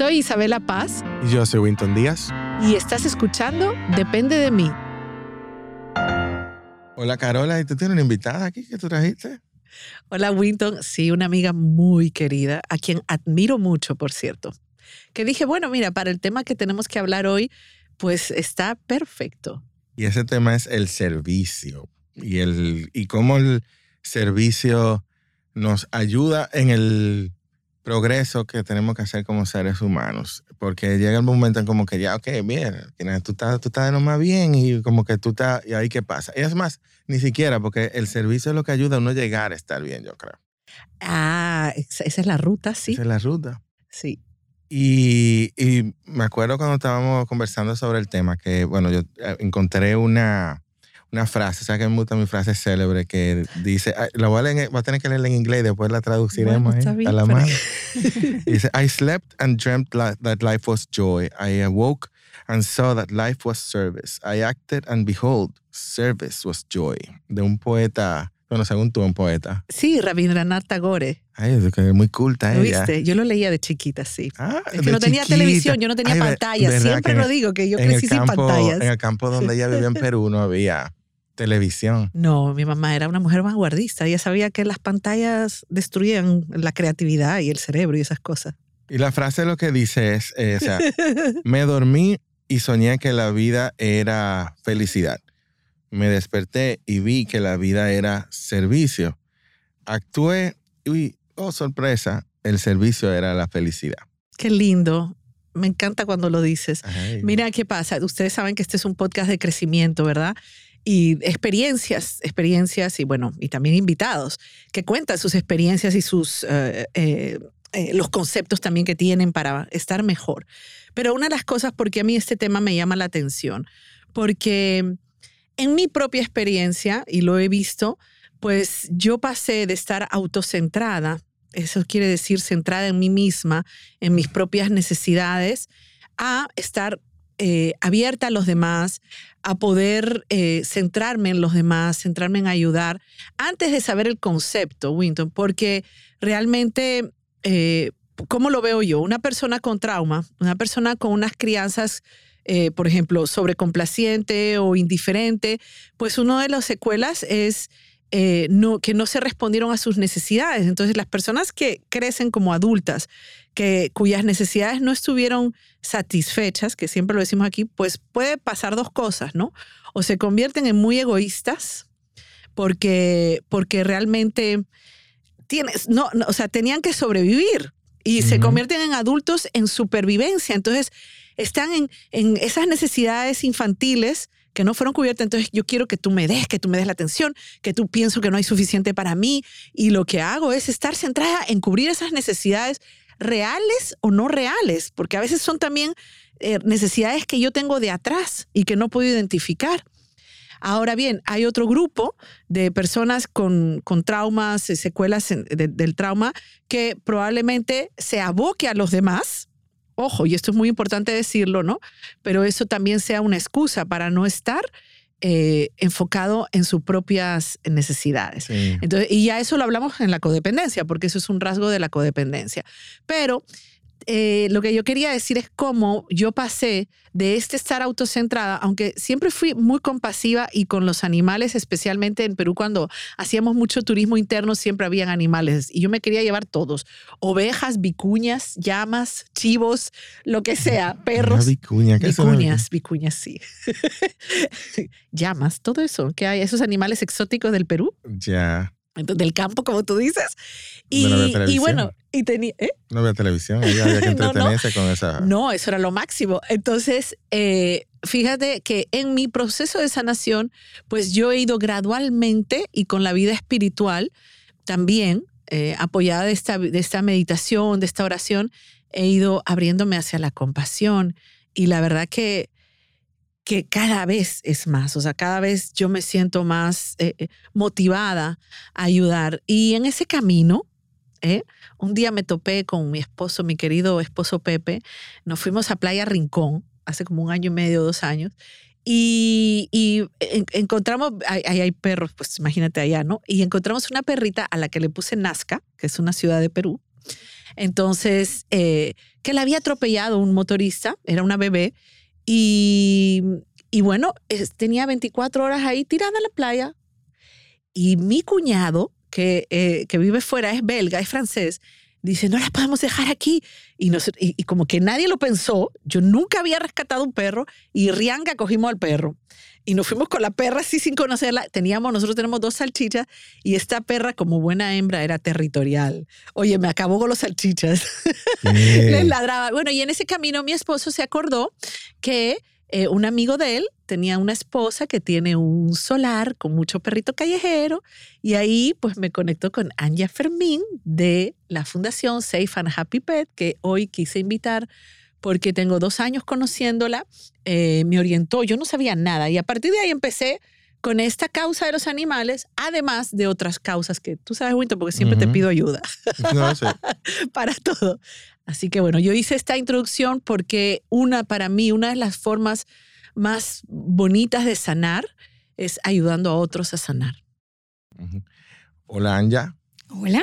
Soy Isabela Paz. Y yo soy Winton Díaz. Y estás escuchando Depende de mí. Hola Carola, ¿y tú tienes una invitada aquí que tú trajiste? Hola Winton, sí, una amiga muy querida, a quien admiro mucho, por cierto. Que dije, bueno, mira, para el tema que tenemos que hablar hoy, pues está perfecto. Y ese tema es el servicio y, el, y cómo el servicio nos ayuda en el progreso que tenemos que hacer como seres humanos. Porque llega el momento en como que ya, ok, bien, tú estás, tú estás de lo más bien y como que tú estás, y ahí qué pasa. Y es más, ni siquiera, porque el servicio es lo que ayuda a uno a llegar a estar bien, yo creo. Ah, esa es la ruta, sí. Esa es la ruta. Sí. Y, y me acuerdo cuando estábamos conversando sobre el tema que, bueno, yo eh, encontré una, una frase, o sea que me gusta mi frase célebre que dice, la voy a, leer, voy a tener que leerla en inglés y después la traduciremos ¿eh? a la mano. dice, I slept and dreamt that life was joy. I awoke and saw that life was service. I acted and behold, service was joy. De un poeta, bueno, según tú, un poeta. Sí, Rabindranath Tagore. Ay, es que es muy culta ¿Lo ella. viste? Yo lo leía de chiquita, sí. Ah, es que no tenía chiquita. televisión, yo no tenía Ay, pantalla. Siempre lo digo, que yo crecí sin campo- pantallas. En el campo donde ella vivía en Perú no había televisión. No, mi mamá era una mujer vanguardista. Ella sabía que las pantallas destruían la creatividad y el cerebro y esas cosas. Y la frase lo que dice es, eh, o sea, me dormí y soñé que la vida era felicidad. Me desperté y vi que la vida era servicio. Actué y, oh sorpresa, el servicio era la felicidad. Qué lindo. Me encanta cuando lo dices. Ay. Mira qué pasa. Ustedes saben que este es un podcast de crecimiento, ¿verdad? Y experiencias, experiencias y bueno, y también invitados que cuentan sus experiencias y sus eh, eh, eh, los conceptos también que tienen para estar mejor. Pero una de las cosas porque a mí este tema me llama la atención, porque en mi propia experiencia, y lo he visto, pues yo pasé de estar autocentrada, eso quiere decir centrada en mí misma, en mis propias necesidades, a estar eh, abierta a los demás, a poder eh, centrarme en los demás, centrarme en ayudar, antes de saber el concepto, Winton, porque realmente, eh, ¿cómo lo veo yo? Una persona con trauma, una persona con unas crianzas, por ejemplo, sobrecomplaciente o indiferente, pues una de las secuelas es eh, no, que no se respondieron a sus necesidades. Entonces, las personas que crecen como adultas, que, cuyas necesidades no estuvieron satisfechas, que siempre lo decimos aquí, pues puede pasar dos cosas, ¿no? O se convierten en muy egoístas porque, porque realmente tienes, no, no, o sea, tenían que sobrevivir y se convierten en adultos en supervivencia. Entonces, están en, en esas necesidades infantiles que no fueron cubiertas. Entonces, yo quiero que tú me des, que tú me des la atención, que tú pienso que no hay suficiente para mí. Y lo que hago es estar centrada en cubrir esas necesidades reales o no reales, porque a veces son también eh, necesidades que yo tengo de atrás y que no puedo identificar. Ahora bien, hay otro grupo de personas con, con traumas, eh, secuelas del trauma, que probablemente se aboque a los demás. Ojo, y esto es muy importante decirlo, ¿no? Pero eso también sea una excusa para no estar eh, enfocado en sus propias necesidades. Sí. Entonces, y ya eso lo hablamos en la codependencia, porque eso es un rasgo de la codependencia. Pero eh, lo que yo quería decir es cómo yo pasé de este estar autocentrada, aunque siempre fui muy compasiva y con los animales, especialmente en Perú cuando hacíamos mucho turismo interno, siempre habían animales y yo me quería llevar todos, ovejas, vicuñas, llamas, chivos, lo que sea, perros. Vicuña, ¿qué es una Vicuñas, vicuñas, sí. Llamas, todo eso, que hay esos animales exóticos del Perú, Ya. Entonces, del campo, como tú dices. Y, no había y televisión. bueno, y tenía, ¿eh? No televisión, había que No, no. entretenerse con esa. No, eso era lo máximo. Entonces, eh, fíjate que en mi proceso de sanación, pues yo he ido gradualmente y con la vida espiritual también, eh, apoyada de esta, de esta meditación, de esta oración, he ido abriéndome hacia la compasión. Y la verdad que, que cada vez es más, o sea, cada vez yo me siento más eh, eh, motivada a ayudar. Y en ese camino, ¿eh? un día me topé con mi esposo, mi querido esposo Pepe, nos fuimos a Playa Rincón hace como un año y medio, dos años, y, y en- encontramos, ahí hay perros, pues imagínate allá, ¿no? Y encontramos una perrita a la que le puse Nazca, que es una ciudad de Perú, Entonces, eh, que la había atropellado un motorista, era una bebé, y, y bueno, tenía 24 horas ahí tirada en la playa. Y mi cuñado, que, eh, que vive fuera, es belga, es francés, dice, no la podemos dejar aquí. Y, y, como que nadie lo pensó, yo nunca había rescatado un perro y Rianga cogimos al perro. Y nos fuimos con la perra así sin conocerla. Teníamos, nosotros tenemos dos salchichas y esta perra como buena hembra era territorial. Oye, me acabó con los salchichas. Les ladraba. Bueno, y en ese camino mi esposo se acordó que eh, un amigo de él tenía una esposa que tiene un solar con mucho perrito callejero y ahí pues me conectó con Anja Fermín de la Fundación Safe and Happy Pet que hoy quise invitar porque tengo dos años conociéndola, eh, me orientó, yo no sabía nada y a partir de ahí empecé con esta causa de los animales, además de otras causas que tú sabes, Winton, porque siempre te pido ayuda. No, para todo. Así que bueno, yo hice esta introducción porque una, para mí, una de las formas más bonitas de sanar es ayudando a otros a sanar. Hola, Anja. Hola,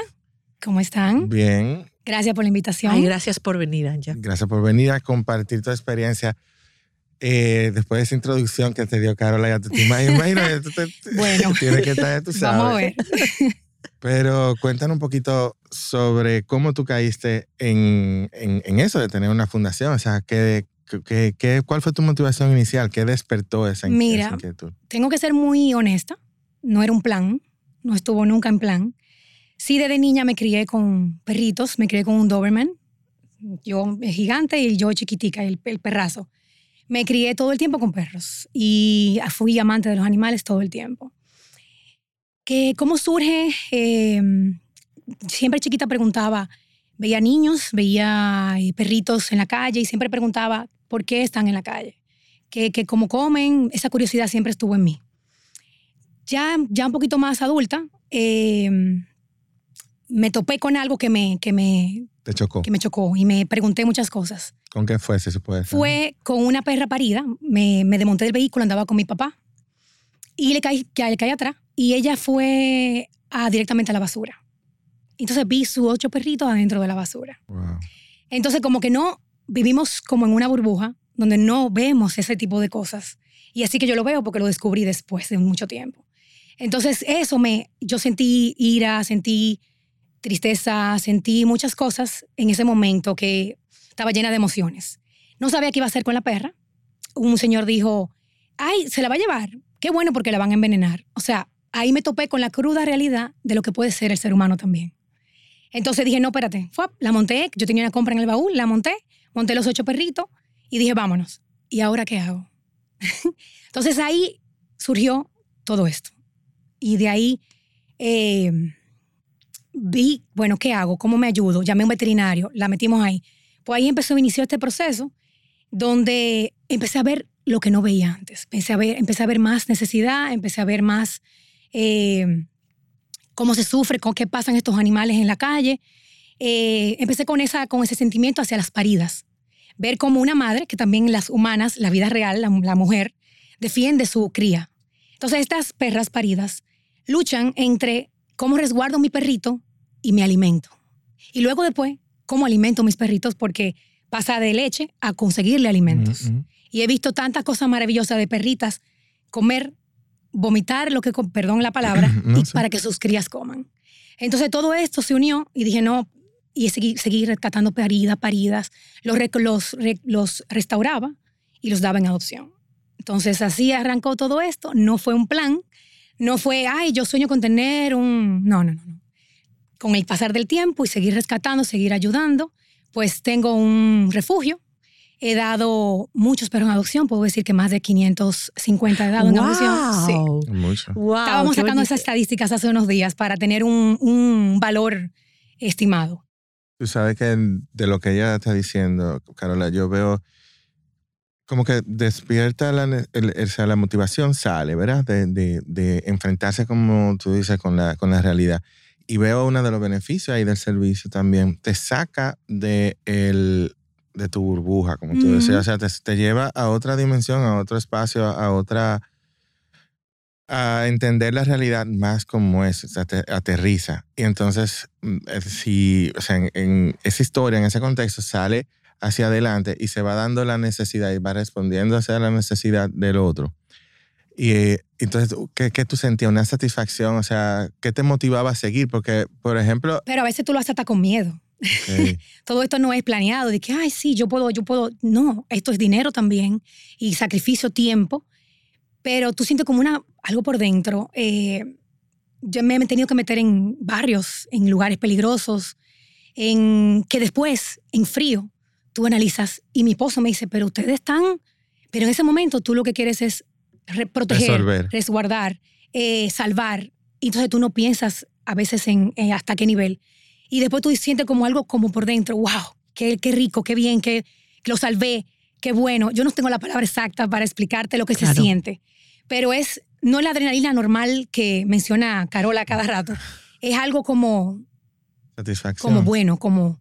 ¿cómo están? Bien. Gracias por la invitación. Ay, gracias por venir, Anja. Gracias por venir a compartir tu experiencia eh, después de esa introducción que te dio Carola, ya te, te imaginas, bueno, tienes que estar, tú sabes. Vamos a ver. Pero cuéntanos un poquito sobre cómo tú caíste en, en, eso de tener una fundación. O sea, ¿qué, qué, qué, cuál fue tu motivación inicial? ¿Qué despertó esa, Mira, inquietud? Tengo que ser muy honesta. No era un plan, no estuvo nunca en plan. Sí, desde niña me crié con perritos, me crié con un Doberman. Yo gigante y yo chiquitica, el, el perrazo. Me crié todo el tiempo con perros y fui amante de los animales todo el tiempo. ¿Qué, ¿Cómo surge? Em, siempre chiquita preguntaba, veía niños, veía eh, perritos en la calle y siempre preguntaba por qué están en la calle, que, que cómo comen, esa curiosidad siempre estuvo en mí. Ya, ya un poquito más adulta, em, me topé con algo que me, que me te chocó. Que me chocó y me pregunté muchas cosas. ¿Con qué fue, si se puede Fue con una perra parida. Me, me desmonté del vehículo, andaba con mi papá y le caí, le caí atrás y ella fue a, directamente a la basura. Entonces vi sus ocho perritos adentro de la basura. Entonces como que no vivimos como en una burbuja donde no vemos ese tipo de cosas. Y así que yo lo veo porque lo descubrí después de mucho tiempo. Entonces eso me, yo sentí ira, sentí tristeza, sentí muchas cosas en ese momento que estaba llena de emociones. No sabía qué iba a hacer con la perra. Un señor dijo, ay, se la va a llevar. Qué bueno porque la van a envenenar. O sea, ahí me topé con la cruda realidad de lo que puede ser el ser humano también. Entonces dije, no, espérate, la monté, yo tenía una compra en el baúl, la monté, monté los ocho perritos y dije, vámonos. ¿Y ahora qué hago? Entonces ahí surgió todo esto. Y de ahí eh, vi, bueno, ¿qué hago? ¿Cómo me ayudo? Llamé a un veterinario, la metimos ahí. Pues ahí empezó, inició este proceso donde empecé a ver lo que no veía antes. Empecé a ver, empecé a ver más necesidad, empecé a ver más eh, cómo se sufre, con qué pasan estos animales en la calle. Eh, empecé con, esa, con ese sentimiento hacia las paridas. Ver cómo una madre, que también las humanas, la vida real, la, la mujer, defiende su cría. Entonces estas perras paridas luchan entre cómo resguardo mi perrito y me alimento. Y luego después, cómo alimento a mis perritos porque pasa de leche a conseguirle alimentos. Y he visto tantas cosas maravillosas de perritas comer, vomitar lo que, perdón la palabra, para que sus crías coman. Entonces todo esto se unió y dije, no, y seguí, seguí rescatando paridas, paridas, los, los, los restauraba y los daba en adopción. Entonces así arrancó todo esto, no fue un plan, no fue, ay, yo sueño con tener un... No, no, no con el pasar del tiempo y seguir rescatando, seguir ayudando, pues tengo un refugio. He dado muchos perros en adopción, puedo decir que más de 550 he dado en adopción. Sí. Estábamos sacando esas estadísticas hace unos días para tener un, un valor estimado. Tú sabes que de lo que ella está diciendo, Carola, yo veo como que despierta la, la motivación, sale, ¿verdad? De, de, de, enfrentarse, como tú dices, con la, con la realidad y veo uno de los beneficios ahí del servicio también, te saca de, el, de tu burbuja, como tú decías, o sea, te, lleva a otra dimensión, a otro espacio, a otra, a entender la realidad más como es, o sea, te aterriza. Y entonces, mm, eh, si, o sea, en, en esa historia, en ese contexto, sale hacia adelante y se va dando la necesidad y va respondiendo hacia la necesidad del otro. Y eh, entonces, ¿qué, ¿qué, tú sentías? ¿Una satisfacción? O sea, ¿qué te motivaba a seguir? Porque, por ejemplo... Pero a veces tú lo haces hasta con miedo. Okay. Todo esto no es planeado, de que, ay, sí, yo puedo, yo puedo. No, esto es dinero también y sacrificio, tiempo. Pero tú sientes como una, algo por dentro. Eh, yo me he tenido que meter en barrios, en lugares peligrosos, en que después, en frío, tú analizas y mi esposo me dice, pero ustedes están, pero en ese momento tú lo que quieres es proteger, Resolver. resguardar, eh, salvar. Y entonces tú no piensas a veces en eh, hasta qué nivel. Y después tú sientes como algo como por dentro, wow, qué, qué rico, qué bien, que, lo salvé, qué bueno. Yo no tengo la palabra exacta para explicarte lo que Claro. se siente, pero es no la adrenalina normal que menciona Carola cada rato. Es algo como, Satisfacción. como bueno, como...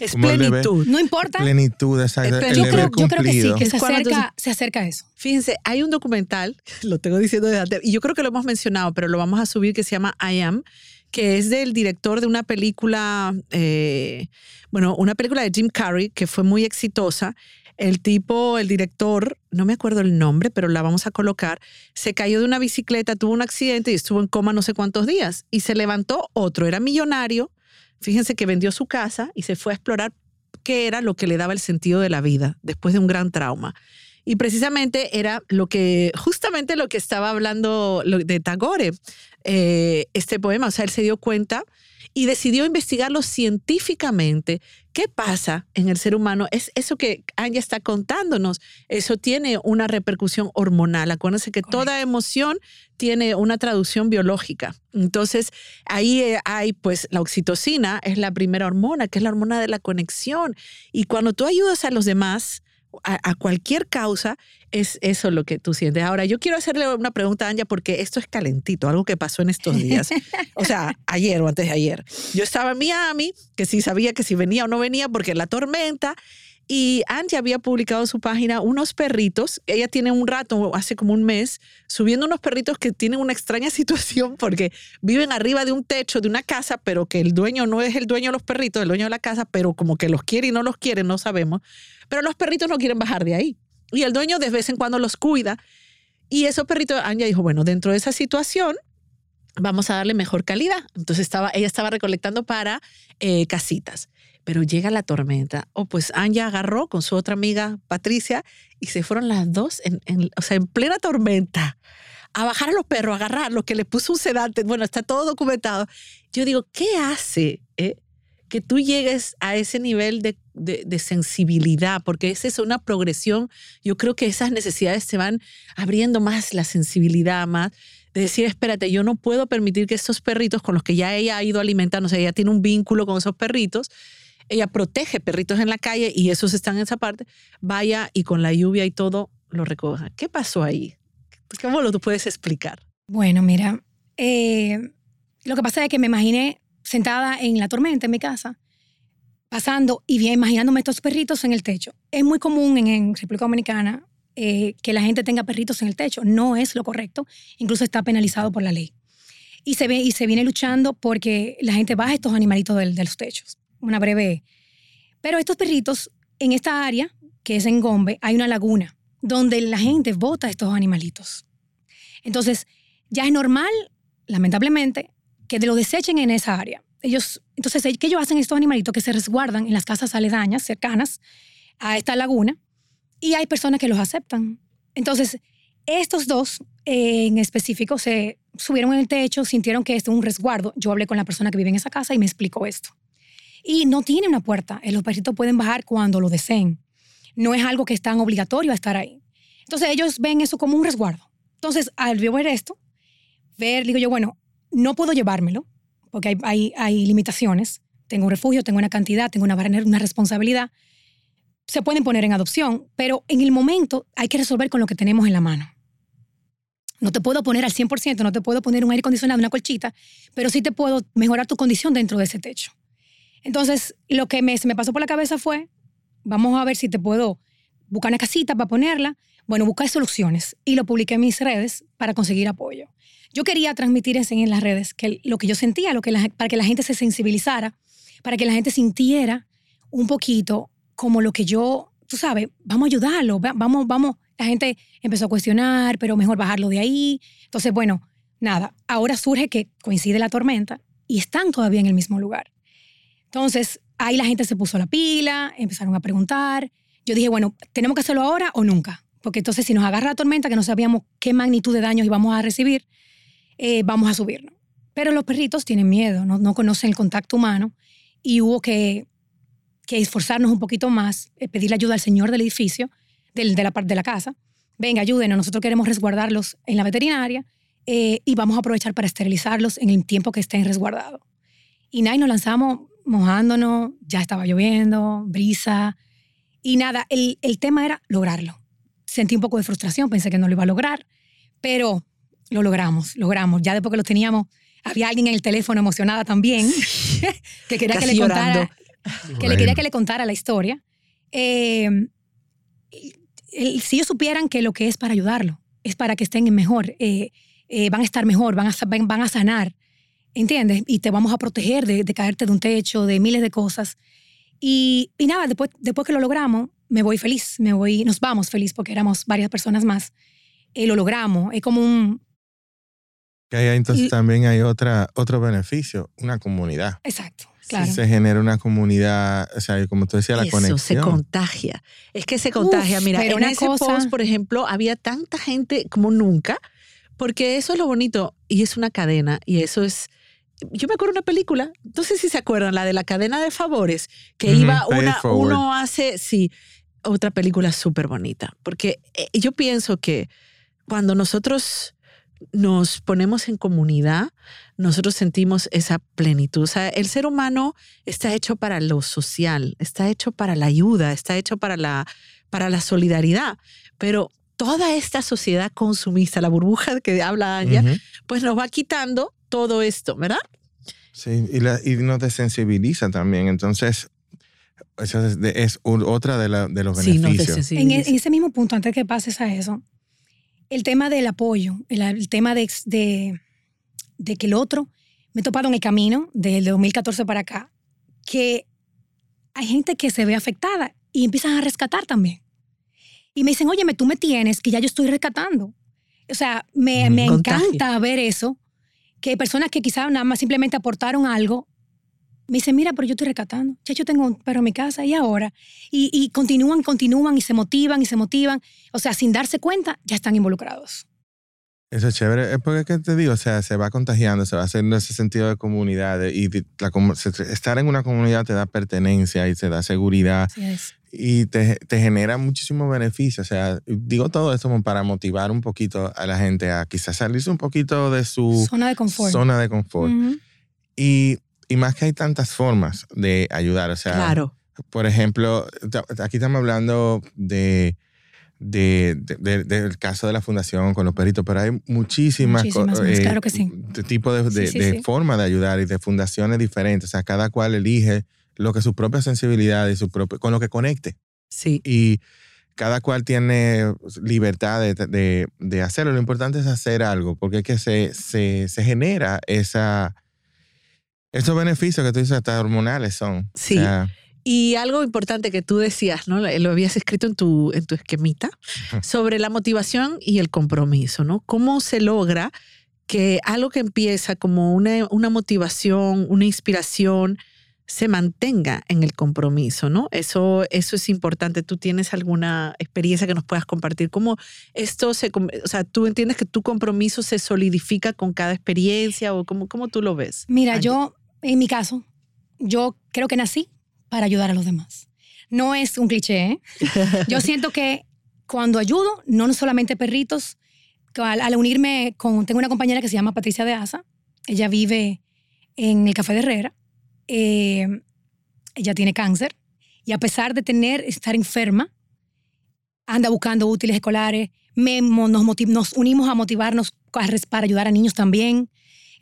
Es Como plenitud. No importa. Plenitud, exacto. El Yo creo, yo creo que sí, cumplido. que se acerca, se acerca a eso. Fíjense, hay un documental, lo tengo diciendo desde antes, y yo creo que lo hemos mencionado, pero lo vamos a subir, que se llama I Am, que es del director de una película, eh, bueno, una película de Jim Carrey que fue muy exitosa. El tipo, el director, no me acuerdo el nombre, pero la vamos a colocar, se cayó de una bicicleta, tuvo un accidente y estuvo en coma no sé cuántos días. Y se levantó otro, era millonario, fíjense que vendió su casa y se fue a explorar qué era lo que le daba el sentido de la vida después de un gran trauma. Y precisamente era lo que, justamente lo que estaba hablando de Tagore, eh, este poema. O sea, él se dio cuenta y decidió investigarlo científicamente. ¿Qué pasa en el ser humano? Es eso que Anya está contándonos. Eso tiene una repercusión hormonal. Acuérdense que toda emoción tiene una traducción biológica. Entonces, ahí eh, hay, pues, la oxitocina es la primera hormona, que es la hormona de la conexión. Y cuando tú ayudas a los demás, a, a, cualquier causa, es eso lo que tú sientes. Ahora, yo quiero hacerle una pregunta a Anja porque esto es calentito, algo que pasó en estos días. O sea, ayer o antes de ayer. Yo estaba en Miami, que sí sabía que si venía o no venía porque la tormenta. Y Angie había publicado en su página unos perritos. Ella tiene un rato, hace como un mes, subiendo unos perritos que tienen una extraña situación porque viven arriba de un techo de una casa, pero que el dueño no es el dueño de los perritos, el dueño de la casa, pero como que los quiere y no los quiere, no sabemos. Pero los perritos no quieren bajar de ahí. Y el dueño de vez en cuando los cuida. Y esos perritos, Anja dijo, bueno, dentro de esa situación, vamos a darle mejor calidad. Entonces estaba, ella estaba recolectando para eh, casitas. Pero llega la tormenta. O oh, pues Anja agarró con su otra amiga Patricia y se fueron las dos, en, en, o sea, en plena tormenta, a bajar a los perros, a agarrarlos, que le puso un sedante. Bueno, está todo documentado. Yo digo, ¿qué hace eh, que tú llegues a ese nivel de, de, de, sensibilidad? Porque es eso, una progresión. Yo creo que esas necesidades se van abriendo más la sensibilidad, más de decir, espérate, yo no puedo permitir que estos perritos con los que ya ella ha ido sea, ella tiene un vínculo con esos perritos, ella protege perritos en la calle y esos están en esa parte, vaya y con la lluvia y todo lo recoja. ¿Qué pasó ahí? ¿Cómo lo tú puedes explicar? Bueno, mira, eh, lo que pasa es que me imaginé sentada en la tormenta en mi casa, pasando y bien imaginándome estos perritos en el techo. Es muy común en, en República Dominicana eh, que la gente tenga perritos en el techo. No es lo correcto, incluso está penalizado por la ley. Y se, ve, y se viene luchando porque la gente baja estos animalitos de, de los techos. Una breve. Pero estos perritos, en esta área, que es en Gombe, hay una laguna donde la gente bota estos animalitos. Entonces, ya es normal, lamentablemente, que lo desechen en esa área. Ellos, entonces, ¿qué ellos hacen estos animalitos que se resguardan en las casas aledañas, cercanas a esta laguna? Y hay personas que los aceptan. Entonces, estos dos eh, en específico se subieron en el techo, sintieron que esto es un resguardo. Yo hablé con la persona que vive en esa casa y me explicó esto. Y no tiene una puerta. Los perritos pueden bajar cuando lo deseen. No es algo que es tan obligatorio a estar ahí. Entonces ellos ven eso como un resguardo. Entonces, al ver esto, ver, digo yo, bueno, no puedo llevármelo porque hay, hay, hay limitaciones. Tengo un refugio, tengo una cantidad, tengo una, una responsabilidad. Se pueden poner en adopción, pero en el momento hay que resolver con lo que tenemos en la mano. No te puedo poner al 100%, no te puedo poner un aire acondicionado, una colchita, pero sí te puedo mejorar tu condición dentro de ese techo. Entonces, lo que me, se me pasó por la cabeza fue, vamos a ver si te puedo buscar una casita para ponerla. Bueno, buscar soluciones y lo publiqué en mis redes para conseguir apoyo. yo quería transmitir en las redes, que lo que yo sentía, lo que para que la gente se sensibilizara, para que la gente sintiera un poquito como lo que yo, tú sabes, vamos a ayudarlo, va- vamos, vamos. La gente empezó a cuestionar, pero mejor bajarlo de ahí. Entonces, bueno, nada, ahora surge que coincide la tormenta y están todavía en el mismo lugar. Entonces, ahí la gente se puso la pila, empezaron a preguntar. Yo dije, bueno, ¿tenemos que hacerlo ahora o nunca? Porque entonces si nos agarra la tormenta, que no sabíamos qué magnitud de daños íbamos a recibir, eh, vamos a subirnos. Pero los perritos tienen miedo, no, no conocen el contacto humano y hubo que, que esforzarnos un poquito más, eh, pedirle ayuda al señor del edificio, del, de la parte de la casa. Venga, ayúdenos, nosotros queremos resguardarlos en la veterinaria eh, y vamos a aprovechar para esterilizarlos en el tiempo que estén resguardados. Y nada, nos lanzamos mojándonos, ya estaba lloviendo, brisa. Y nada, el, el tema era lograrlo. Sentí un poco de frustración, pensé que no lo iba a lograr, pero lo logramos, logramos. Ya después que lo teníamos, había alguien en el teléfono emocionada también, que quería que le llorando. contara, que le quería que le contara la historia. Eh, el- si ellos supieran que lo que es para ayudarlo, es para que estén mejor, eh, eh, van a estar mejor, van a, sa- van, van a sanar, ¿entiendes? Y te vamos a proteger de, de caerte de un techo, de miles de cosas. Y, y nada, después, después que lo logramos, me voy feliz, me voy, nos vamos feliz porque éramos varias personas más. Eh, lo logramos, es como un... Que ahí entonces Y- también hay otra, otro beneficio, una comunidad. Exacto, claro. Si se genera una comunidad, o sea, como tú decías, la Eso conexión. se contagia. Es que se contagia. Uf, Mira, pero en una ese cosa- post, por ejemplo, había tanta gente como nunca, porque eso es lo bonito y es una cadena y eso es. Yo me acuerdo de una película, no sé si se acuerdan, la de la cadena de favores, que Ujú, iba Pay It una, uno hace, sí, otra película súper bonita, porque eh, yo pienso que cuando nosotros nos ponemos en comunidad, nosotros sentimos esa plenitud. O sea, el ser humano está hecho para lo social, está hecho para la ayuda, está hecho para la, para la solidaridad. Pero toda esta sociedad consumista, la burbuja que habla Anya, Ujú. pues nos va quitando todo esto, ¿verdad? Sí, y, la, y nos desensibiliza también. Entonces, eso es, de- es un- otra de, la- de los Sí, nos beneficios. En, e- en ese mismo punto, antes que pases a eso, el tema del apoyo, el, el tema de, de, de que el otro, me he topado en el camino desde 2014 para acá, que hay gente que se ve afectada y empiezan a rescatar también. Y me dicen, óyeme, tú me tienes, que ya yo estoy rescatando. O sea, me, Ujú. me encanta ver eso, que personas que quizás nada más simplemente aportaron algo, me dicen, mira, pero yo estoy rescatando. Ya yo tengo un perro en mi casa y ahora. Y, y continúan, continúan y se motivan y se motivan. O sea, sin darse cuenta, ya están involucrados. Eso es chévere. Es porque, ¿qué te digo? O sea, se va contagiando, se va haciendo ese sentido de comunidad. de- y la estar en una comunidad te da pertenencia y te da seguridad Así es. y te, te genera muchísimos beneficios. O sea, digo todo esto como para motivar un poquito a la gente a quizás salirse un poquito de su Zona de confort. zona de confort. Ujú. Y, y más que hay tantas formas de ayudar. O sea, Claro. por ejemplo, aquí estamos hablando de, de- de- de- del caso de la fundación con los perritos, pero hay muchísimas, Muchísimas más, claro que sí. de tipo de, Sí, sí, de sí. forma de ayudar y de fundaciones diferentes. O sea, cada cual elige lo que su propia sensibilidad y su propio, con lo que conecte. Sí. Y cada cual tiene libertad de, de- de hacerlo. Lo importante es hacer algo, porque es que se, se, se genera esa, esos beneficios que tú dices, hasta hormonales son. Sí. O sea, Y algo importante que tú decías, ¿no? Lo habías escrito en tu, en tu esquemita, sobre la motivación y el compromiso, ¿no? ¿Cómo se logra que algo que empieza como una, una motivación, una inspiración, se mantenga en el compromiso, ¿no? Eso, eso es importante. ¿Tú tienes alguna experiencia que nos puedas compartir? ¿Cómo esto se, o sea, tú entiendes que tu compromiso se solidifica con cada experiencia o cómo, cómo tú lo ves? Mira, Angie? yo, en mi caso, yo creo que nací para ayudar a los demás. No es un cliché, ¿eh? Yo siento que cuando ayudo, no solamente perritos, al, al unirme con, tengo una compañera que se llama Patricia de Asa, ella vive en el Café de Herrera, eh, ella tiene cáncer y a pesar de tener, estar enferma, anda buscando útiles escolares, me- nos, motiv- nos unimos a motivarnos para ayudar a niños también,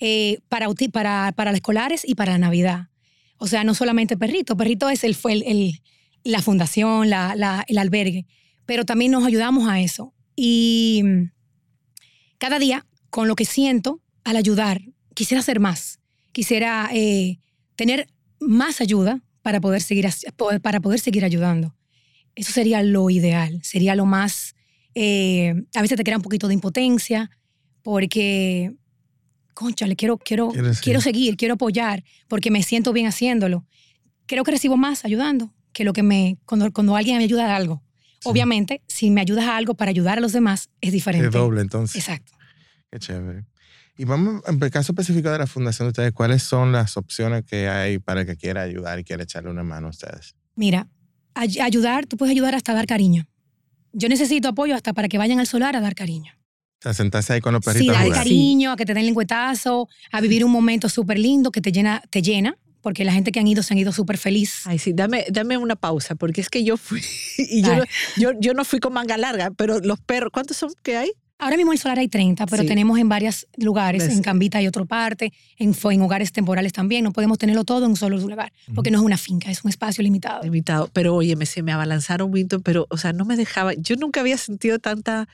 eh, para, para, para las escolares y para la Navidad. O sea, no solamente Perrito, Perrito es el, fue el, la fundación, la, la- el albergue, pero también nos ayudamos a eso. Y mm, cada día con lo que siento al ayudar, quisiera hacer más. Quisiera eh, tener más ayuda para poder, seguir, para poder seguir ayudando. Eso sería lo ideal, sería lo más... Eh, a veces te crea un poquito de impotencia porque, concha, le quiero, quiero, quiero seguir, quiero apoyar porque me siento bien haciéndolo. Creo que recibo más ayudando que lo que me, cuando, cuando alguien me ayuda a algo. Obviamente, si me ayudas a algo para ayudar a los demás, es diferente. Es doble, entonces. Exacto. Qué chévere. Y vamos, en el caso específico de la fundación de ustedes, ¿cuáles son las opciones que hay para el que quiera ayudar y quiera echarle una mano a ustedes? Mira, ayudar, tú puedes ayudar hasta dar cariño. Yo necesito apoyo hasta para que vayan al solar a dar cariño. Sea, sentarse ahí con los perritos. Sí, dar cariño, a que te den lengüetazo, a vivir un momento súper lindo que te llena, te llena, porque la gente que han ido se han ido súper feliz. Ay, sí, dame, dame una pausa, porque es que yo fui, y yo, yo, yo, no fui con manga larga, pero los perros, ¿cuántos son que hay? Ahora mismo en Solar hay 30, pero tenemos en varios lugares, en Cambita hay otra parte, en, en hogares temporales también. No podemos tenerlo todo en un solo lugar, porque no es una finca, es un espacio limitado. Limitado. Pero oye, me, se me abalanzaron, Winton, pero, o sea, no me dejaba. Yo nunca había sentido tanta.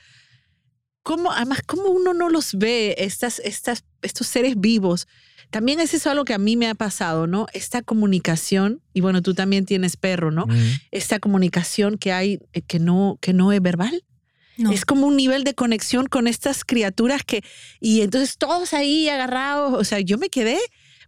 ¿Cómo, además, cómo uno no los ve, estas, estas, estos seres vivos? También es eso algo que a mí me ha pasado, ¿no? Esta comunicación, y bueno, tú también tienes perro, ¿no? Esta comunicación que hay eh, que no, que no es verbal. Es como un nivel de conexión con estas criaturas que, y entonces todos ahí agarrados, o sea, yo me quedé,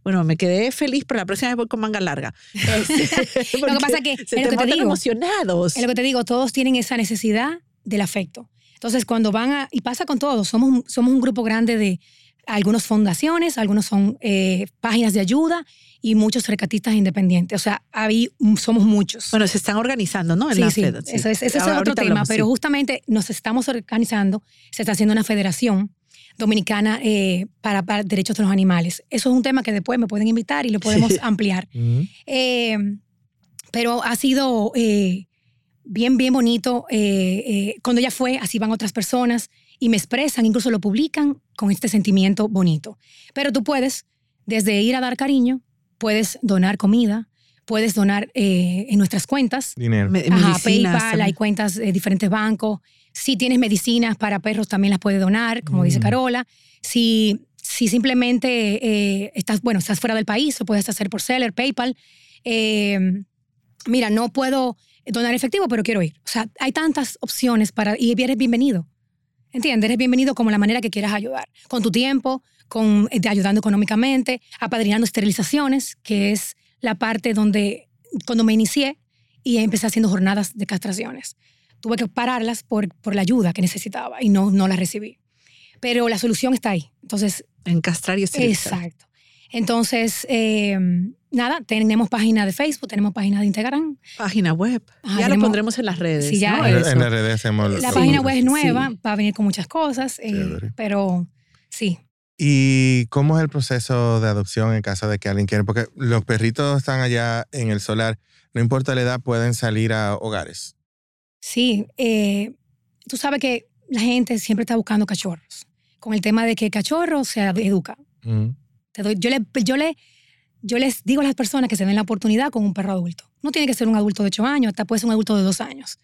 bueno, me quedé feliz, pero la próxima vez voy con manga larga. Este, lo que pasa es que, se es lo que te digo, emocionados. Es lo que te digo, todos tienen esa necesidad del afecto. Entonces, cuando van a, y pasa con todos, somos, somos un grupo grande de, algunas fundaciones, algunos son eh, páginas de ayuda y muchos recatistas independientes. O sea, ahí somos muchos. Bueno, se están organizando, ¿no? En sí, la sí. Eso es, ese es otro tema, pero justamente nos estamos organizando, se está haciendo una federación dominicana eh, para, derechos de los animales. Eso es un tema que después me pueden invitar y lo podemos ampliar. Eh, pero ha sido bien, bien bonito. cuando ya fue, así van otras personas y me expresan, incluso lo publican con este sentimiento bonito. Pero tú puedes, desde ir a dar cariño, puedes donar comida, puedes donar eh, en nuestras cuentas. Dinero. Ajá, PayPal, hay cuentas de diferentes bancos. Si tienes medicinas para perros, también las puedes donar, como dice mm. Carola. Si, si simplemente eh, estás, bueno, estás fuera del país, lo puedes hacer por Seller, PayPal. Eh, mira, no puedo donar efectivo, pero quiero ir. O sea, hay tantas opciones para, y eres bienvenido. ¿Entiendes? Eres bienvenido como la manera que quieras ayudar. Con tu tiempo, con, eh, ayudando económicamente, apadrinando esterilizaciones, que es la parte donde cuando me inicié y empecé haciendo jornadas de castraciones. Tuve que pararlas por, por la ayuda que necesitaba y no, no la recibí. Pero la solución está ahí. Entonces... En castrar y esterilizar. Exacto. Entonces, eh, nada, tenemos página de Facebook, tenemos página de Instagram. Página web. ya lo pondremos en las redes. Sí, ya. En, las redes hacemos La página web es nueva, va a venir con muchas cosas, eh, pero sí. ¿Y cómo es el proceso de adopción en caso de que alguien quiera? Porque los perritos están allá en el solar, no importa la edad, pueden salir a hogares. Sí, eh, tú sabes que la gente siempre está buscando cachorros, con el tema de que cachorro se educa. yo, le, yo le yo les digo a las personas que se den la oportunidad con un perro adulto. No tiene que ser un adulto de 8 años, hasta puede ser un adulto de 2 años.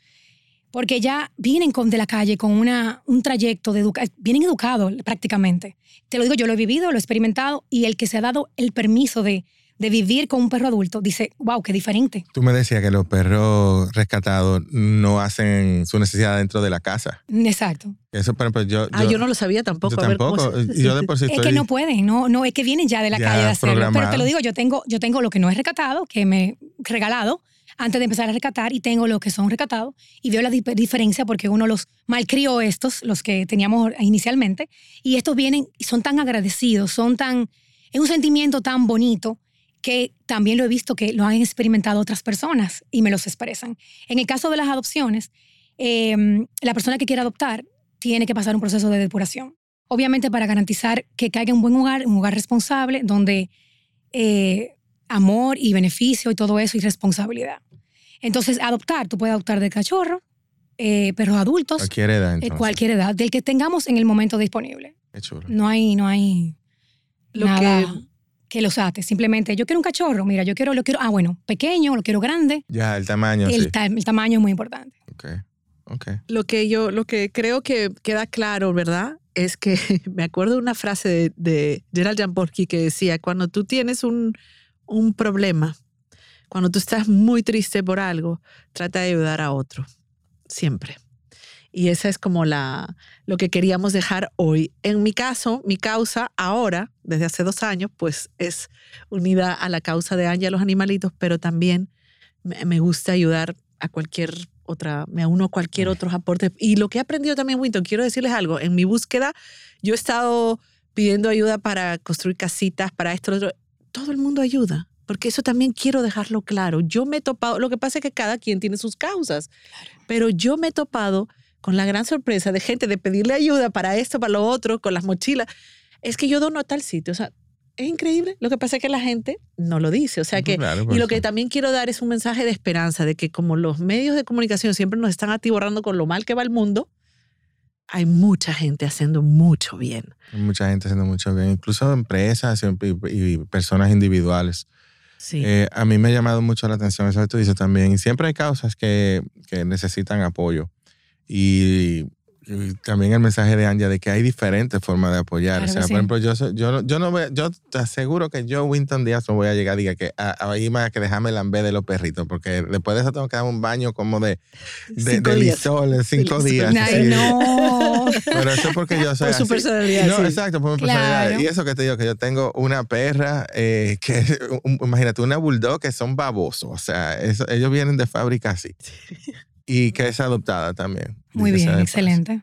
Porque ya vienen con, de la calle con una, un trayecto de educación, vienen educados prácticamente. Te lo digo, yo lo he vivido, lo he experimentado y el que se ha dado el permiso de, de vivir con un perro adulto, dice, wow, qué diferente. Tú me decías que los perros rescatados no hacen su necesidad dentro de la casa. Exacto. Eso, por ejemplo, yo, ah, yo no lo sabía tampoco. Yo tampoco. yo de por sí Es que no pueden, no, no, es que vienen ya de la calle de hacerlo. Pero te lo digo, yo tengo, yo tengo lo que no es recatado, que me he regalado antes de empezar a recatar y tengo lo que son recatados y veo la diferencia porque uno los malcrió estos, los que teníamos inicialmente, y estos vienen y son tan agradecidos, son tan, es un sentimiento tan bonito que también lo he visto que lo han experimentado otras personas y me los expresan. En el caso de las adopciones, em, la persona que quiere adoptar tiene que pasar un proceso de depuración. Obviamente para garantizar que caiga en un buen hogar, un hogar responsable, donde eh, amor y beneficio y todo eso y responsabilidad. Entonces, adoptar, tú puedes adoptar de cachorro, eh, perros adultos. Cualquier edad. Eh, cualquier edad, del que tengamos en el momento disponible. No hay, no hay lo que que los ates. Simplemente, yo quiero un cachorro, mira, yo quiero, lo quiero, ah, bueno, pequeño, lo quiero grande. Ya, el tamaño, el, sí. el tamaño es muy importante. Ok, ok. Lo que yo, lo que creo que queda claro, ¿verdad? es que me acuerdo de una frase de, de Gerald Jamborski que decía, cuando tú tienes un, un problema, cuando tú estás muy triste por algo, trata de ayudar a otro, siempre. Y esa es como la, lo que queríamos dejar hoy. En mi caso, mi causa ahora, desde hace dos años, pues es unida a la causa de Anja los animalitos, pero también me, gusta ayudar a cualquier otra, me uno a cualquier otro aporte. Y lo que he aprendido también, Winton, quiero decirles algo. En mi búsqueda, yo he estado pidiendo ayuda para construir casitas, para esto, lo otro. Todo el mundo ayuda. Porque eso también quiero dejarlo claro. Yo me he topado, lo que pasa es que cada quien tiene sus causas, pero yo me he topado con la gran sorpresa de gente de pedirle ayuda para esto, para lo otro, con las mochilas. Es que yo dono a tal sitio. O sea, es increíble. Lo que pasa es que la gente no lo dice. O sea que, Claro, y lo que también quiero dar es un mensaje de esperanza, de que como los medios de comunicación siempre nos están atiborrando con lo mal que va el mundo, hay mucha gente haciendo mucho bien. Hay Mucha gente haciendo mucho bien, incluso empresas y personas individuales. Sí. Eh, a mí me ha llamado mucho la atención eso que tú dices también. Y siempre hay causas que, que necesitan apoyo. Y, y también el mensaje de Anja de que hay diferentes formas de apoyar. Claro o sea, sí. por ejemplo, yo, yo, no- yo, no voy, yo te aseguro que yo, Winton Díaz, no voy a llegar diga que "Ah, ahí más que dejarme lamber de los perritos, porque después de eso tengo que dar un baño como de, de, Cinco de días. lisol en cinco Sí, días. Ay, no. Pero eso es porque yo soy Por su personalidad, No, sí. exacto, por mi personalidad. Y eso que te digo, que yo tengo una perra eh, que, un- imagínate, una bulldog que son babosos. O sea, eso- ellos vienen de fábrica así. Y que es adoptada también. Muy bien, excelente.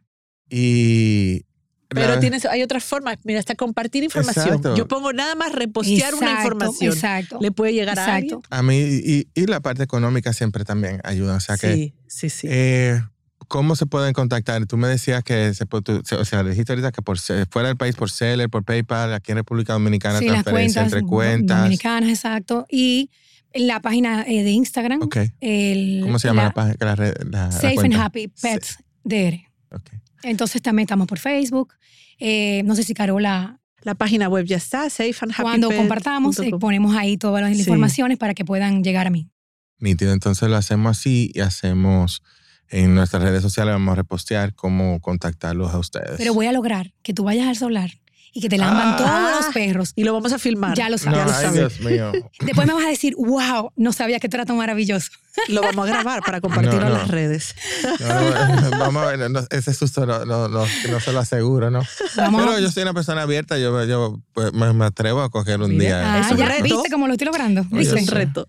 Y. Pero la- tienes, hay otras formas. Mira, hasta compartir información. Exacto. Yo pongo nada más repostear una información. Exacto. Le puede llegar a alguien. A mí, y, y la parte económica siempre también ayuda. O sea que. Sí, sí, sí. eh, ¿Cómo se pueden contactar? Tú me decías que se puede, tú- o sea, dijiste ahorita que por fuera del país por Seller, por PayPal, aquí en República Dominicana, Sí, las transferencia cuentas entre cuentas. dominicanas, exacto. Y la página eh, de Instagram, Ok. el, ¿Cómo se llama la, la página? La, red- la- la Safe and? Happy Pets DR. Ok. Entonces también estamos por Facebook. Eh, no sé si Carola, La página web ya está, safeandhappypet.com. cuando compartamos, eh, ponemos ahí todas las Sí. informaciones para que puedan llegar a mí. Nítido, entonces lo hacemos así y hacemos en nuestras redes sociales, vamos a repostear cómo contactarlos a ustedes. Pero voy a lograr que tú vayas al solar y que te lamban Ah. todos los perros. Y lo vamos a filmar. Ya lo no, sabes. ya lo ay, sabes. Dios mío. Después me vas a decir, wow, no sabía era tan maravilloso. Lo vamos a grabar para compartirlo No, en no. las redes. No, no, vamos a ver, no, ese susto no, no, no, no se lo aseguro, ¿no? Vamos Pero yo soy una persona abierta, yo, yo pues, me, me atrevo a coger un Mira, día. Ah, es un ya, reto. ¿viste cómo lo estoy logrando? Oye, Es ¿Viste? un reto.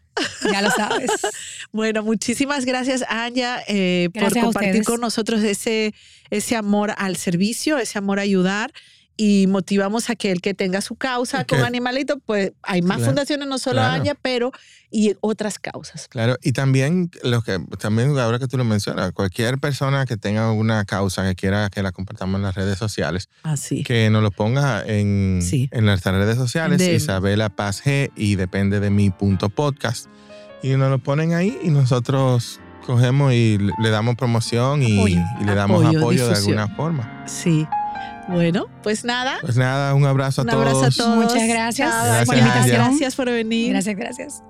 Ya lo sabes. Bueno, muchísimas gracias, Anya, eh, por Gracias a compartir con nosotros ese, ese amor al servicio, ese amor a ayudar. Y motivamos a que el que tenga su causa con Ok. animalito, pues hay más Claro, fundaciones, no solo claro. Anya, pero y otras causas. Claro, y también lo que también ahora que tú lo mencionas, cualquier persona que tenga alguna causa que quiera que la compartamos en las redes sociales, Así. que nos lo ponga en, Sí. en nuestras redes sociales, De- Isabela Paz G y depende de mi punto podcast. Y nos lo ponen ahí y nosotros cogemos y le damos promoción y, Apoyo. y le damos Apoyo, apoyo, de alguna forma. Sí. Bueno, pues nada. Pues nada, un abrazo a Un todos. abrazo a todos. Muchas gracias Gracias. Gracias por venir. Gracias, gracias.